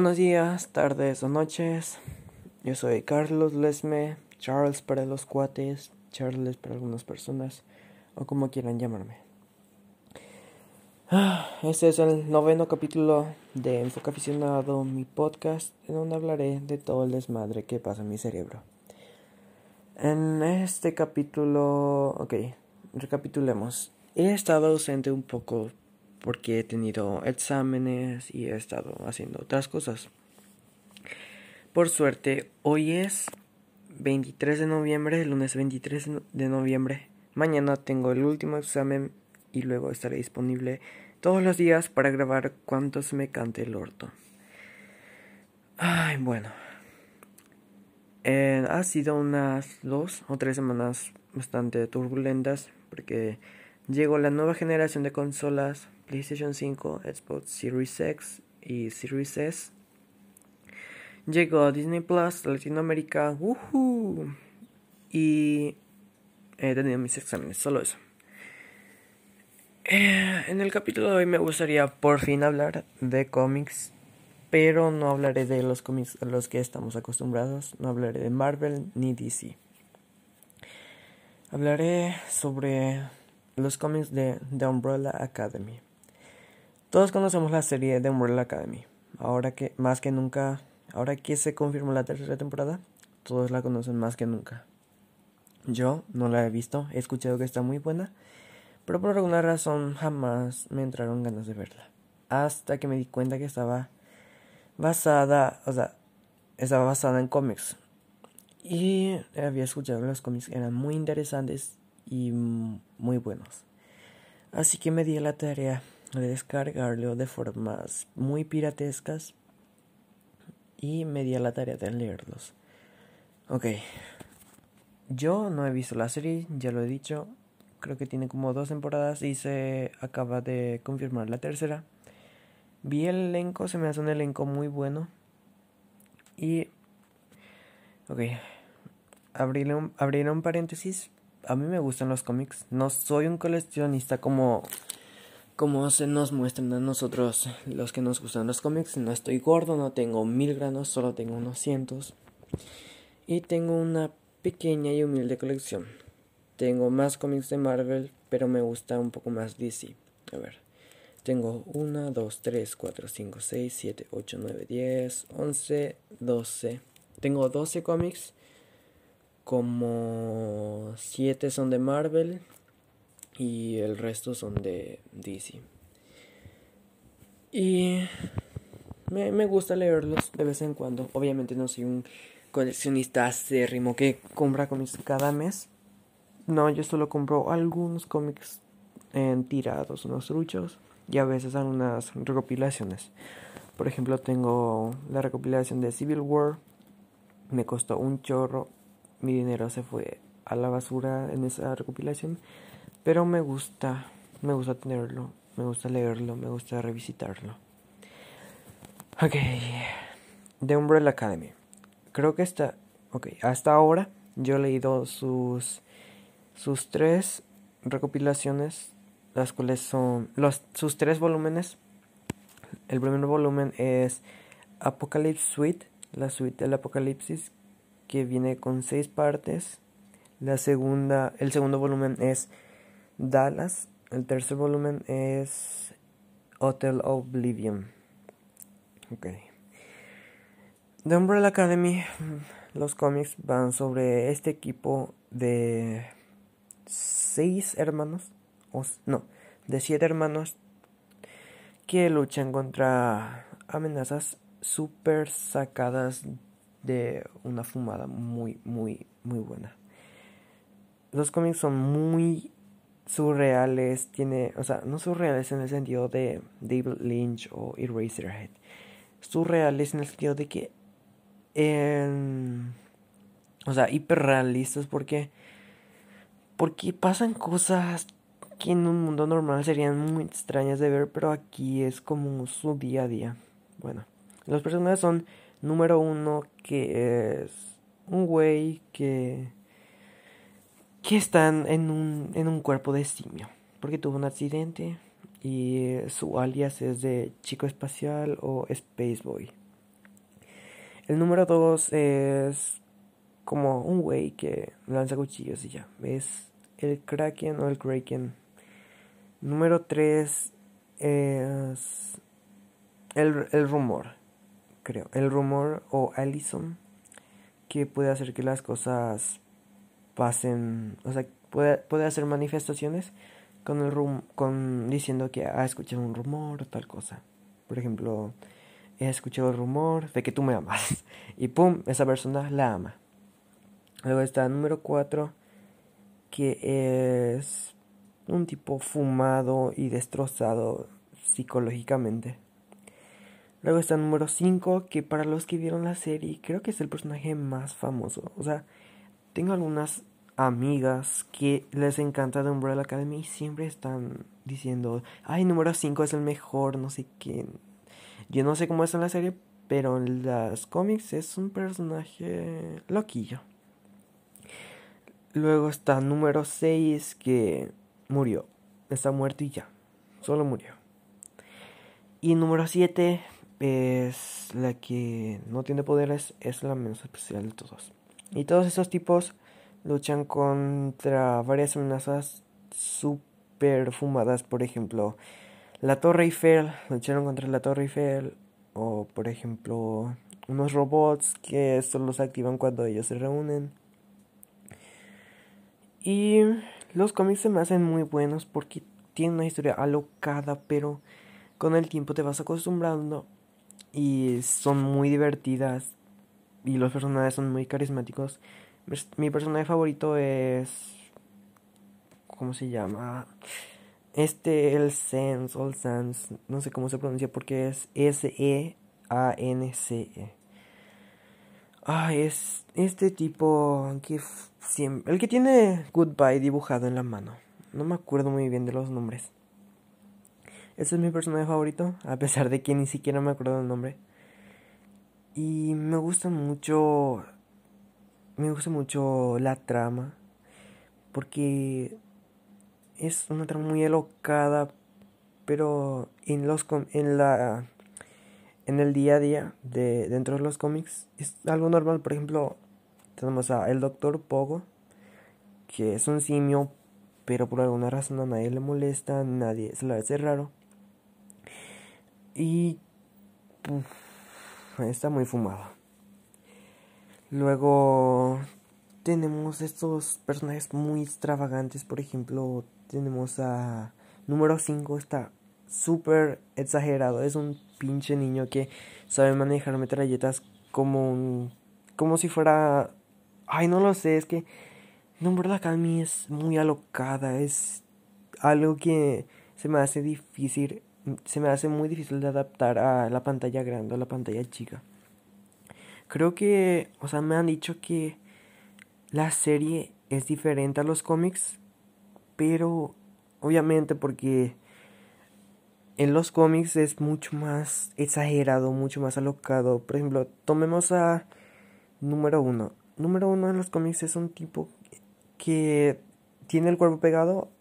Buenos días, tardes o noches. Yo soy Carlos Lesme, Charles para los cuates, Charles para algunas personas, o como quieran llamarme. Ah, este es el noveno capítulo de Enfoque Aficionado, mi podcast, en donde hablaré de todo el desmadre que pasa en mi cerebro. En este capítulo, ok, recapitulemos. He estado ausente un poco porque he tenido exámenes y he estado haciendo otras cosas. Por suerte, hoy es 23 de noviembre, el lunes 23 de noviembre. Mañana tengo el último examen y luego estaré disponible todos los días para grabar cuantos me cante el orto. Ay, bueno. Eh, ha sido unas dos o tres semanas bastante turbulentas porque llegó la nueva generación de consolas PlayStation 5, Xbox Series X y Series S. Llegó Disney Plus, Latinoamérica, ¡Woohoo! Y he tenido mis exámenes, solo eso. Eh, en el capítulo de hoy me gustaría por fin hablar de cómics, pero no hablaré de los cómics a los que estamos acostumbrados, no hablaré de Marvel ni DC. Hablaré sobre los cómics de The Umbrella Academy. Todos conocemos la serie de Umbrella Academy. Ahora que más que nunca, ahora que se confirmó la tercera temporada, todos la conocen más que nunca. Yo no la he visto, he escuchado que está muy buena, pero por alguna razón jamás me entraron ganas de verla. Hasta que me di cuenta que estaba basada, o sea, estaba basada en cómics. Y había escuchado que los cómics eran muy interesantes y muy buenos. Así que me di la tarea de descargarlo de formas muy piratescas y me di a la tarea de leerlos. Ok. Yo no he visto la serie, ya lo he dicho. Creo que tiene como dos temporadas y se acaba de confirmar la tercera. Vi el elenco, se me hace un elenco muy bueno. Y... Ok. Abriré un, abriré un paréntesis. A mí me gustan los cómics. No soy un coleccionista como como se nos muestran a nosotros los que nos gustan los cómics, no estoy gordo, no tengo mil granos, solo tengo unos cientos. Y tengo una pequeña y humilde colección. Tengo más cómics de Marvel, pero me gusta un poco más DC. A ver. Tengo 1, 2, 3, 4, 5, 6, 7, 8, 9, 10, 11, 12. Tengo 12 cómics. Como 7 son de Marvel, y el resto son de DC. Y me, me, gusta leerlos de vez en cuando. Obviamente no soy un coleccionista acérrimo que compra cómics cada mes. No, yo solo compro algunos cómics en tirados, unos truchos y a veces algunas recopilaciones. Por ejemplo, tengo la recopilación de Civil War. Me costó un chorro. Mi dinero se fue a la basura en esa recopilación. Pero me gusta, me gusta tenerlo, me gusta leerlo, me gusta revisitarlo. Ok, The Umbrella Academy. Creo que está, ok, hasta ahora yo he leído sus, sus tres recopilaciones, las cuales son los, sus tres volúmenes. El primer volumen es Apocalypse Suite, la suite del Apocalipsis, que viene con seis partes. La segunda, el segundo volumen es Dallas. El tercer volumen es Hotel Oblivion. Ok. The Umbrella Academy, los cómics van sobre este equipo de seis hermanos, o, no, de siete hermanos que luchan contra amenazas super sacadas de una fumada muy, muy, muy buena. Los cómics son muy surreales, tiene, o sea, no surreales en el sentido de David Lynch o Eraserhead, surreales en el sentido de que, o sea, hiperrealistas porque, porque pasan cosas que en un mundo normal serían muy extrañas de ver, pero aquí es como su día a día. Bueno, los personajes son número uno que es un güey que que están en un, en un cuerpo de simio, porque tuvo un accidente y su alias es de Chico Espacial o Space Boy. El número 2 es como un güey que lanza cuchillos y ya. Es el Kraken o el Kraken. Número 3 es el, el rumor, creo. El rumor o Allison que puede hacer que las cosas pasen, o sea, puede, puede hacer manifestaciones con el rum con diciendo que ha escuchado un rumor o tal cosa. Por ejemplo, he escuchado el rumor de que tú me amas y pum, esa persona la ama. Luego está número 4 que es un tipo fumado y destrozado psicológicamente. Luego está número 5, que para los que vieron la serie, creo que es el personaje más famoso. O sea, tengo algunas amigas que les encanta The Umbrella Academy y siempre están diciendo, ay, número 5 es el mejor, no sé qué. Yo no sé cómo es en la serie, pero en las cómics es un personaje loquillo. Luego está número 6 que murió. Está muerto y ya. Solo murió. Y número 7 es la que no tiene poderes, es la menos especial de todos. Y todos esos tipos luchan contra varias amenazas super fumadas, por ejemplo, la Torre Eiffel, lucharon contra la Torre Eiffel, o por ejemplo, unos robots que solo se activan cuando ellos se reúnen. Y los cómics se me hacen muy buenos porque tienen una historia alocada, pero con el tiempo te vas acostumbrando y son muy divertidas y los personajes son muy carismáticos. Mi personaje favorito es ¿cómo se llama? Este el Sans o Sans, no sé cómo se pronuncia porque es S E A N C E. Ah, es este tipo que siempre el que tiene Goodbye dibujado en la mano. No me acuerdo muy bien de los nombres. Ese es mi personaje favorito, a pesar de que ni siquiera me acuerdo del nombre. Y me gusta mucho. Me gusta mucho la trama. Porque es una trama muy alocada. Pero en los en la en el día a día de dentro de los cómics es algo normal. Por ejemplo, tenemos a el Doctor Pogo, que es un simio, pero por alguna razón a nadie le molesta, nadie se le hace raro. Y está muy fumado. Luego tenemos estos personajes muy extravagantes. Por ejemplo, tenemos a número 5, está súper exagerado. Es un pinche niño que sabe manejar metralletas como un, como si fuera... Ay, no lo sé, es que Número de Academy es muy alocada. Es algo que se me hace difícil se me hace muy difícil de adaptar a la pantalla grande o la pantalla chica. Creo que, o sea, me han dicho que la serie es diferente a los cómics, pero obviamente porque en los cómics es mucho más exagerado, mucho más alocado. Por ejemplo, tomemos a número uno. Número uno en los cómics es un tipo que tiene el cuerpo pegado,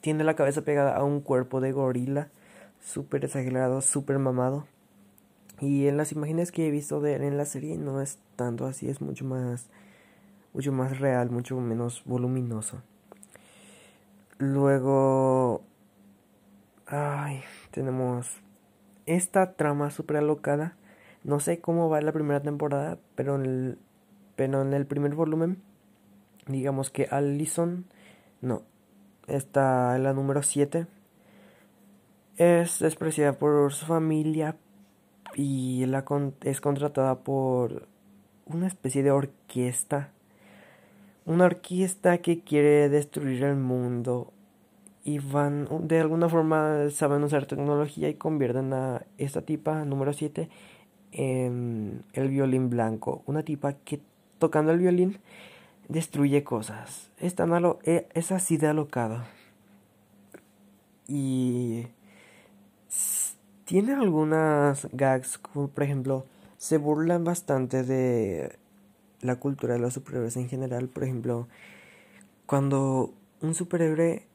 tiene la cabeza pegada a un cuerpo de gorila súper exagerado, súper mamado. Y en las imágenes que he visto de él en la serie no es tanto así, es mucho más mucho más real, mucho menos voluminoso. Luego ay, tenemos esta trama súper alocada. No sé cómo va la primera temporada, pero en el, pero en el primer volumen digamos que Allison no, está en la número 7 es despreciada por su familia y la es contratada por una especie de orquesta. Una orquesta que quiere destruir el mundo y van de alguna forma saben usar tecnología y convierten a esta tipa número 7 en el violín blanco. Una tipa que tocando el violín destruye cosas. Es, tan e, es así de alocada. Y tiene algunas gags, como por ejemplo, se burlan bastante de la cultura de los superhéroes en general. Por ejemplo, cuando un superhéroe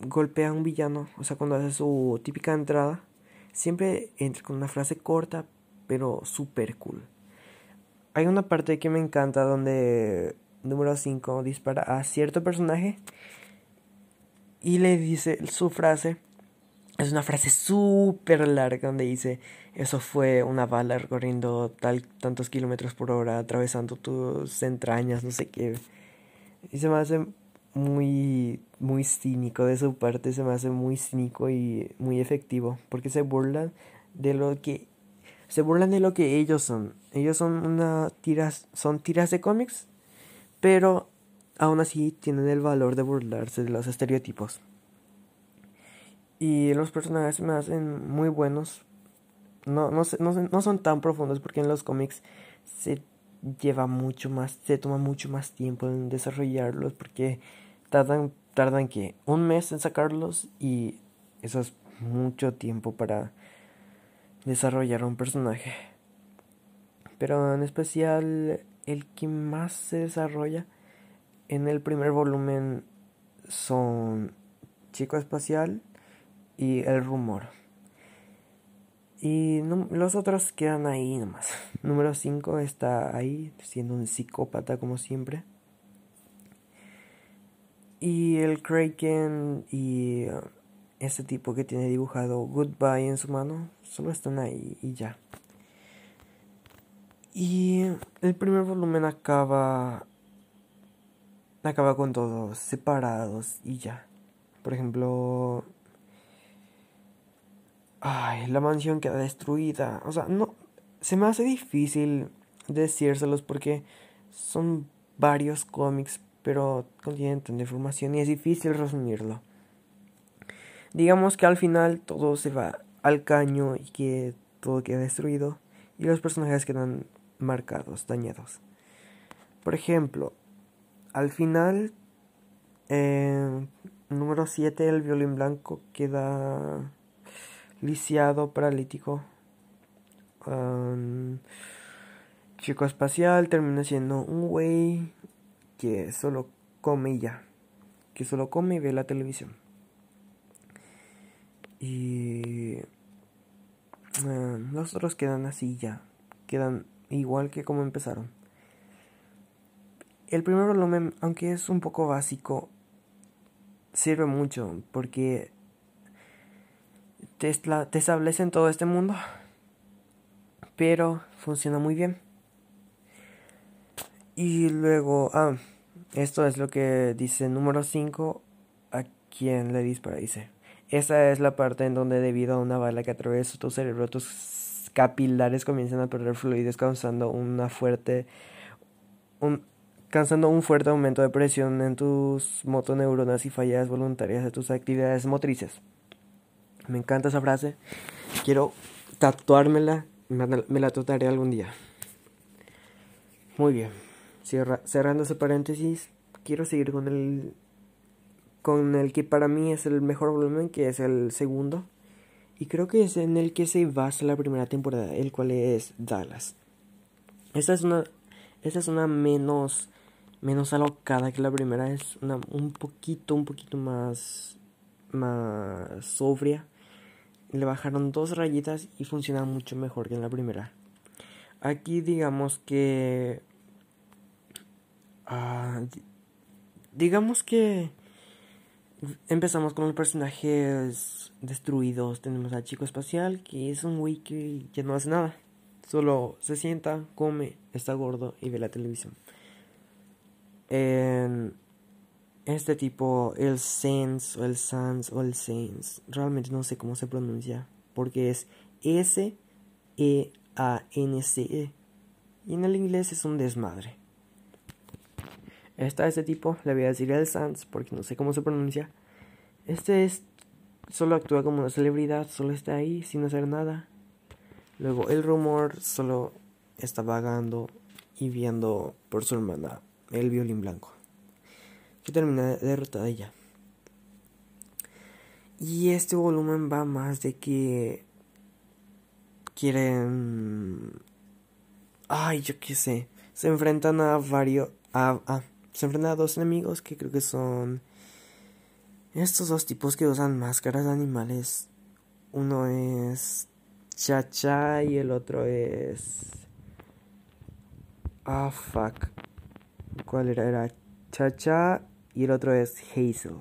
golpea a un villano, o sea, cuando hace su típica entrada, siempre entra con una frase corta, pero super cool. hay una parte que me encanta donde número 5 dispara a cierto personaje y le dice su frase. Es una frase súper larga donde dice, eso fue una bala recorriendo tal, tantos kilómetros por hora, atravesando tus entrañas, no sé qué. Y se me hace muy, muy cínico de su parte, se me hace muy cínico y muy efectivo, porque se burlan de lo que, se burlan de lo que ellos son. Ellos son una tiras, son tiras de cómics, pero aún así tienen el valor de burlarse de los estereotipos. Y los personajes me hacen muy buenos. No, no, no, no son tan profundos porque en los cómics se lleva mucho más, se toma mucho más tiempo en desarrollarlos porque tardan, tardan que un mes en sacarlos y eso es mucho tiempo para desarrollar un personaje. Pero en especial el que más se desarrolla en el primer volumen son Chico Espacial, y el rumor. Y los otros quedan ahí nomás. Número 5 está ahí, siendo un psicópata como siempre. Y el Kraken y uh, ese tipo que tiene dibujado Goodbye en su mano, solo están ahí y ya. Y el primer volumen acaba acaba con todos separados y ya. Por ejemplo, Ay, la mansión queda destruida. O sea, no. Se me hace difícil decírselos porque son varios cómics, pero contienen tanta información y es difícil resumirlo. Digamos que al final todo se va al caño y que todo queda destruido y los personajes quedan marcados, dañados. Por ejemplo, al final, eh, número 7, el violín blanco queda lisiado, paralítico. chico espacial termina siendo un güey que solo come y ya. Que solo come y ve la televisión. Y los otros quedan así ya. Quedan igual que como empezaron. El primer volumen, aunque es un poco básico, sirve mucho porque te, te establece en todo este mundo. Pero funciona muy bien. Y luego, ah, esto es lo que dice número 5. A quien le dispara, dice. Esa es la parte en donde debido a una bala que atraviesa tu cerebro, tus capilares comienzan a perder fluidos causando una fuerte un, causando un fuerte aumento de presión en tus motoneuronas y fallas voluntarias de tus actividades motrices. Me encanta esa frase. Quiero tatuármela. Me la tatuaré algún día. Muy bien. cerrando ese paréntesis, quiero seguir con el con el que para mí es el mejor volumen, que es el segundo. Y creo que es en el que se basa la primera temporada, el cual es Dallas. Esta es una, esta es una menos, menos alocada que la primera, es una un poquito, un poquito más, más sobria le bajaron dos rayitas y funciona mucho mejor que en la primera. Aquí digamos que... Ah, digamos que... Empezamos con los personajes destruidos. Tenemos a Chico Espacial, que es un güey que no hace nada. Solo se sienta, come, está gordo y ve la televisión. Este tipo, el Sans o el Sans o el Saints, realmente no sé cómo se pronuncia, porque es S-E-A-N-C-E. -E, y en el inglés es un desmadre. Está este tipo, le voy a decir el Sans porque no sé cómo se pronuncia. Este es, solo actúa como una celebridad, solo está ahí sin hacer nada. Luego el rumor solo está vagando y viendo por su hermana el violín blanco que termina derrotada ya. Y este volumen va más de que quieren... Ay, yo qué sé. Se enfrentan a varios... A, se enfrentan a dos enemigos que creo que son... Estos dos tipos que usan máscaras de animales. Uno es Chacha y el otro es... Ah, fuck. ¿Cuál era? Era Chacha y el otro es Hazel.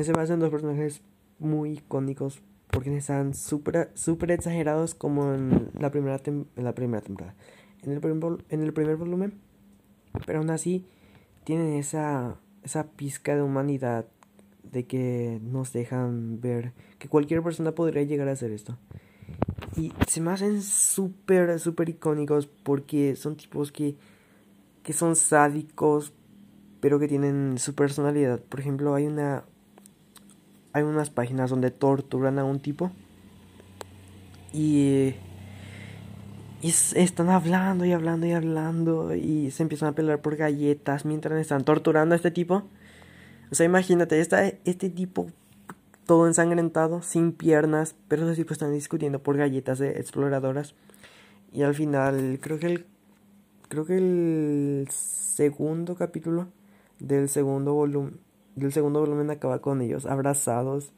Se hacen dos personajes muy icónicos porque están súper super exagerados como en la primera, en la primera temporada. En el, primer, en el primer volumen. Pero aún así tienen esa, esa pizca de humanidad de que nos dejan ver que cualquier persona podría llegar a hacer esto. Y se me hacen súper, súper icónicos porque son tipos que, que son sádicos, pero que tienen su personalidad. Por ejemplo, hay una. Hay unas páginas donde torturan a un tipo. Y. Y están hablando y hablando y hablando. Y se empiezan a pelear por galletas mientras están torturando a este tipo. O sea, imagínate, está este tipo todo ensangrentado, sin piernas, pero los tipos están discutiendo por galletas de exploradoras. Y al final, creo que el creo que el segundo capítulo del segundo volumen del segundo volumen acaba con ellos abrazados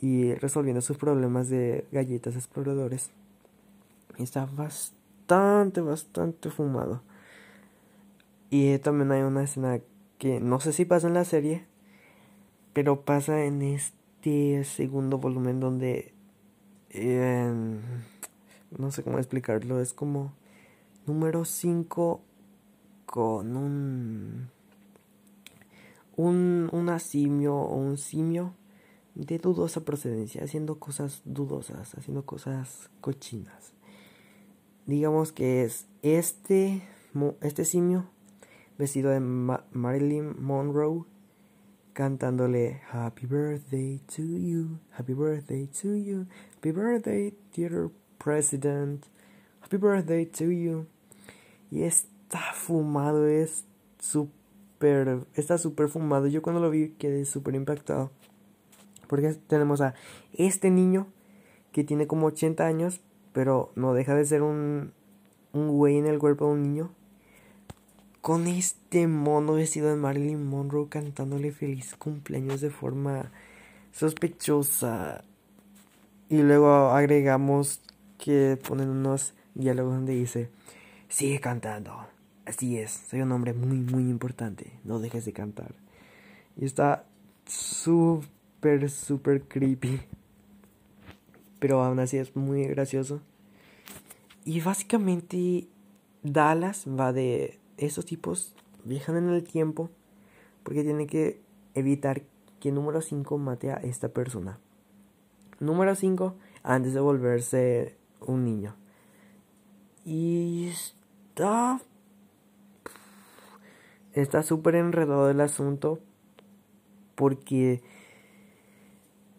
y resolviendo sus problemas de galletas exploradores. Está bastante, bastante fumado. Y también hay una escena que no sé si pasa en la serie, pero pasa en este segundo volumen donde em, no sé cómo explicarlo, es como número 5 con un un, un simio o un simio de dudosa procedencia, haciendo cosas dudosas, haciendo cosas cochinas. Digamos que es este, este simio vestido de Marilyn Monroe cantándole Happy birthday to you, happy birthday to you, happy birthday dear president, happy birthday to you. Y está fumado, es súper está súper fumado. Yo cuando lo vi quedé súper impactado. Porque tenemos a este niño que tiene como 80 años, pero no deja de ser un, un güey en el cuerpo de un niño. Con este mono vestido de Marilyn Monroe cantándole feliz cumpleaños de forma sospechosa. Y luego agregamos que ponen unos diálogos donde dice, sigue cantando, Así es, soy un hombre muy, muy importante. No dejes de cantar. Y está súper, súper creepy. Pero aún así es muy gracioso. Y básicamente Dallas va de esos tipos viajan en el tiempo porque tiene que evitar que número 5 mate a esta persona. Número 5 antes de volverse un niño. Y está está súper enredado el asunto porque...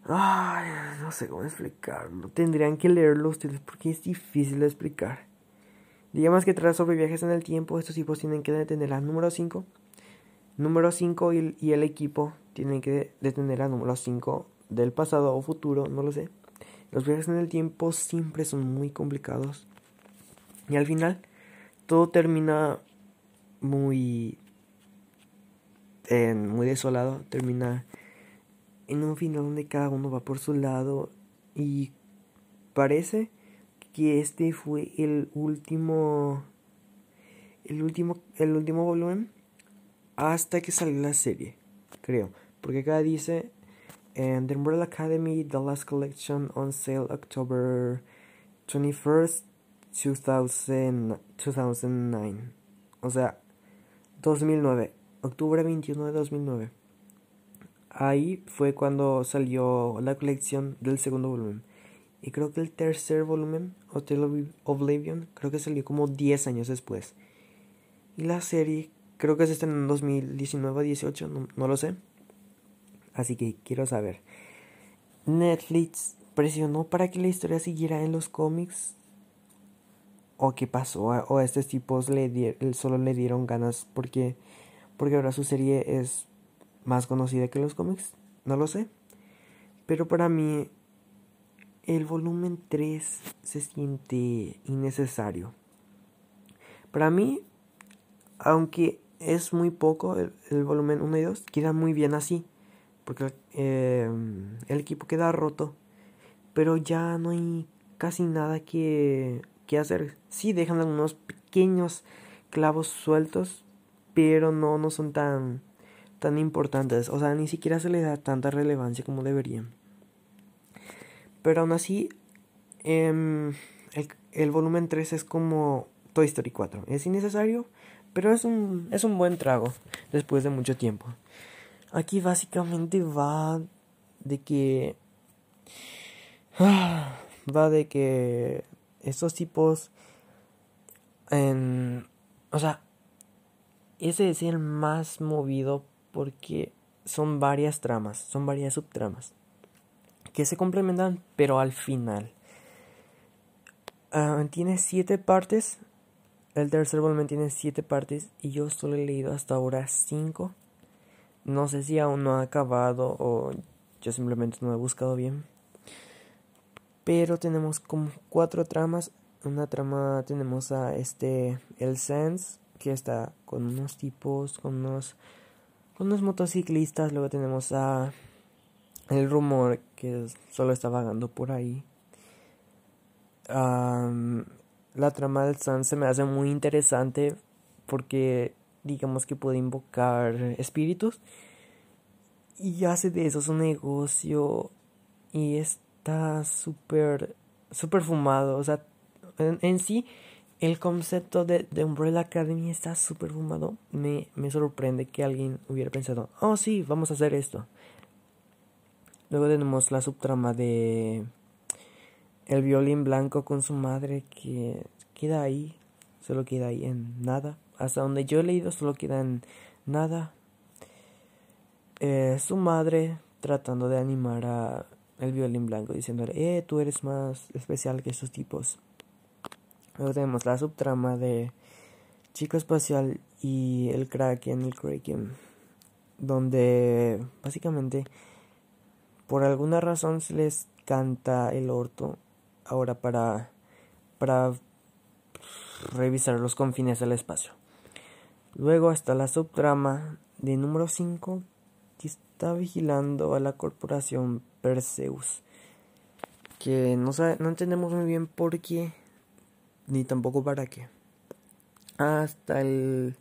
Ay, no sé cómo explicarlo. Tendrían que leerlo ustedes porque es difícil de explicar. Digamos que tras sobre viajes en el tiempo, estos tipos tienen que detener a número 5. Número 5 y, y, el equipo tienen que detener a número 5 del pasado o futuro, no lo sé. Los viajes en el tiempo siempre son muy complicados. Y al final, todo termina muy muy desolado, termina en un final donde cada uno va por su lado y parece que este fue el último el último el último volumen hasta que salió la serie, creo, porque acá dice and The Umbrella Academy The Last Collection on sale October 21st 2000, 2009. O sea, 2009 octubre 21 de 2009. Ahí fue cuando salió la colección del segundo volumen. Y creo que el tercer volumen, Hotel Oblivion, creo que salió como 10 años después. Y la serie, creo que se estrenó en 2019 o 18, no, no lo sé. Así que quiero saber. Netflix presionó para que la historia siguiera en los cómics. ¿O qué pasó? ¿O a estos tipos le solo le dieron ganas porque porque ahora su serie es más conocida que los cómics, no lo sé. Pero para mí el volumen 3 se siente innecesario. Para mí, aunque es muy poco el, volumen 1 y 2, queda muy bien así. Porque eh, el equipo queda roto. Pero ya no hay casi nada que qué hacer. Sí dejan algunos pequeños clavos sueltos, pero no, no son tan, tan importantes. O sea, ni siquiera se le da tanta relevancia como deberían. Pero aún así, em, el, el, volumen 3 es como Toy Story 4. Es innecesario, pero es un, es un buen trago después de mucho tiempo. Aquí básicamente va de que... va de que estos tipos... En, o sea, ese es el más movido porque son varias tramas, son varias subtramas que se complementan, pero al final. Ah, tiene siete partes. El tercer volumen tiene siete partes y yo solo he leído hasta ahora cinco. No sé si aún no ha acabado o yo simplemente no he buscado bien. Pero tenemos como cuatro tramas. Una trama tenemos a este el Sense que está con unos tipos, con unos con unos motociclistas. Luego tenemos a el rumor que solo está vagando por ahí. la trama del Sun se me hace muy interesante porque digamos que puede invocar espíritus y hace de eso su negocio y está súper súper fumado o sea en, sí el concepto de, Umbrella Academy está súper fumado me, me sorprende que alguien hubiera pensado oh sí vamos a hacer esto Luego tenemos la subtrama de el violín blanco con su madre que queda ahí, solo queda ahí en nada. Hasta donde yo he leído solo queda en nada. Eh, su madre tratando de animar a el violín blanco diciéndole, eh, tú eres más especial que esos tipos. Tenemos la subtrama de Chico Espacial y el Kraken, el Kraken, donde básicamente por alguna razón se les canta el orto ahora para, para revisar los confines del espacio. Luego está la subtrama de número 5 que está vigilando a la corporación Perseus. Que no, sabe, no entendemos muy bien por qué, ni tampoco para qué. Hasta el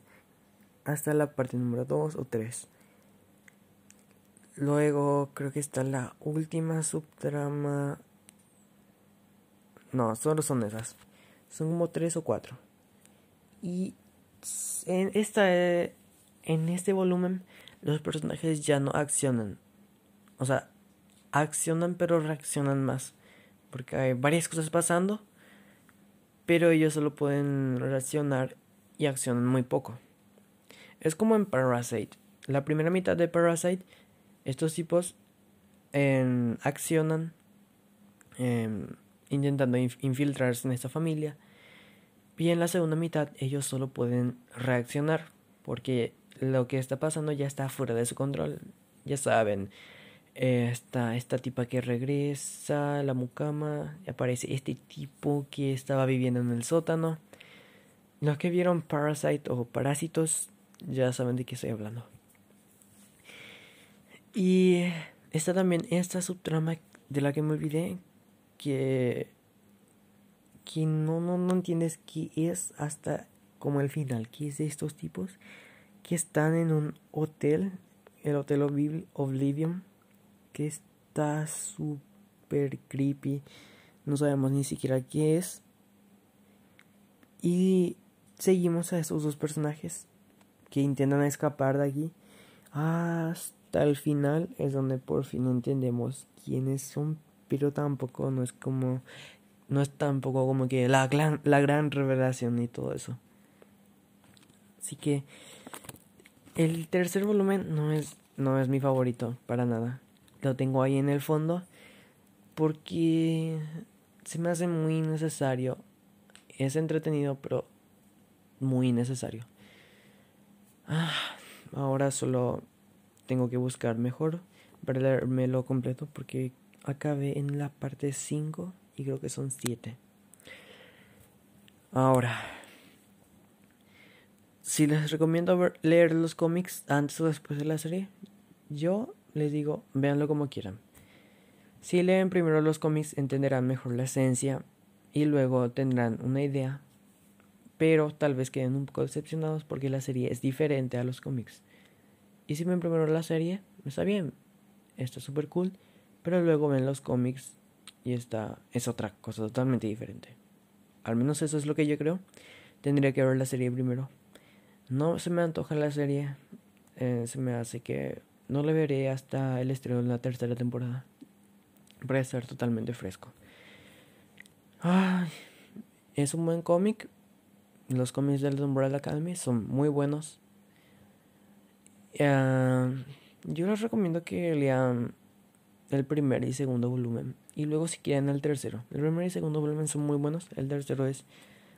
hasta la parte número 2 o 3. Luego creo que está la última subtrama. No, solo son esas. Son como tres o cuatro. Y en esta en este volumen los personajes ya no accionan. O sea, accionan pero reaccionan más. Porque hay varias cosas pasando. Pero ellos solo pueden reaccionar y accionan muy poco. Es como en Parasite. La primera mitad de Parasite estos tipos em, accionan em, intentando infiltrarse en esta familia. Y en la segunda mitad ellos solo pueden reaccionar porque lo que está pasando ya está fuera de su control. Ya saben, está esta tipa que regresa, la mucama, aparece este tipo que estaba viviendo en el sótano. Los que vieron Parasite o Parásitos ya saben de qué estoy hablando. Y está también esta subtrama de la que me olvidé que que no, no, no entiendes qué es hasta como el final, que es de estos tipos que están en un hotel, el Hotel Oblivion, que está súper creepy, no sabemos ni siquiera qué es. Y seguimos a esos dos personajes que intentan escapar de aquí hasta el final es donde por fin entendemos quiénes son, pero tampoco no es como no es tampoco como que la gran, la gran revelación y todo eso. Así que el tercer volumen no es no es mi favorito para nada. Lo tengo ahí en el fondo porque se me hace muy necesario. Es entretenido, pero muy necesario. Ah, ahora solo tengo que buscar mejor para leérmelo completo porque acabé en la parte 5 y creo que son 7. Ahora, si les recomiendo leer los cómics antes o después de la serie, yo les digo, véanlo como quieran. Si leen primero los cómics entenderán mejor la esencia y luego tendrán una idea, pero tal vez queden un poco decepcionados porque la serie es diferente a los cómics. Y si ven primero la serie, está bien, está súper cool, pero luego ven los cómics y está es otra cosa totalmente diferente. Al menos eso es lo que yo creo. Tendría que ver la serie primero. No se me antoja la serie. Eh, se me hace que no la veré hasta el estreno de la tercera temporada. Para estar totalmente fresco. Ay, es un buen cómic. Los cómics del Umbrella Academy son muy buenos. Uh, yo les recomiendo que lean el primer y segundo volumen. Y luego si quieren el tercero. El primer y segundo volumen son muy buenos. El tercero es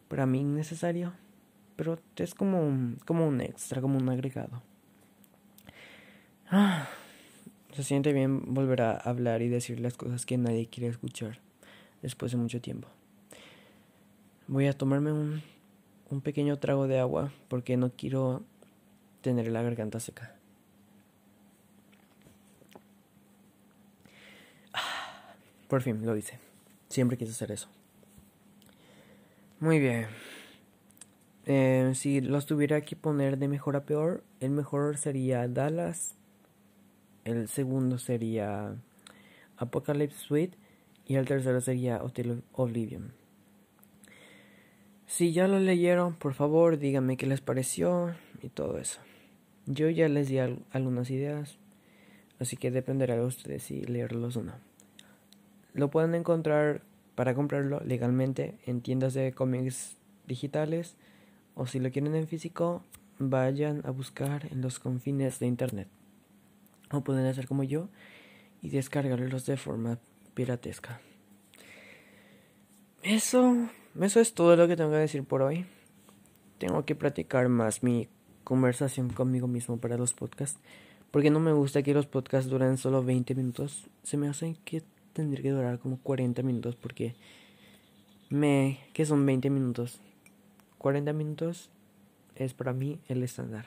para mí innecesario. Pero es como como un extra, como un agregado. Ah, se siente bien volver a hablar y decir las cosas que nadie quiere escuchar después de mucho tiempo. Voy a tomarme un, un pequeño trago de agua porque no quiero tener la garganta seca. Por fin lo hice. Siempre quise hacer eso. Muy bien. Eh, si los tuviera que poner de mejor a peor, el mejor sería Dallas. El segundo sería Apocalypse Suite. Y el tercero sería Oblivion. Si ya lo leyeron, por favor díganme qué les pareció y todo eso. Yo ya les di algunas ideas, así que dependerá de ustedes si leerlos o no. Lo pueden encontrar para comprarlo legalmente en tiendas de cómics digitales o si lo quieren en físico, vayan a buscar en los confines de internet. O pueden hacer como yo y descargarlos de forma piratesca. Eso, eso es todo lo que tengo que decir por hoy. Tengo que practicar más mi conversación conmigo mismo para los podcasts. Porque no me gusta que los podcasts duren solo 20 minutos. Se me hacen que tendría que durar como 40 minutos porque me... que son 20 minutos? 40 minutos es para mí el estándar.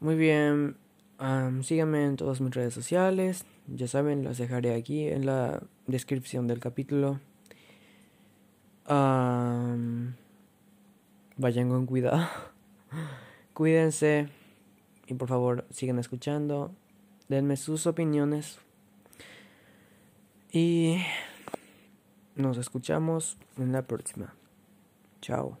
Muy bien, síganme en todas mis redes sociales. Ya saben, las dejaré aquí en la descripción del capítulo. vayan con cuidado. Cuídense y por favor sigan escuchando. Denme sus opiniones y nos escuchamos en la próxima. Chao.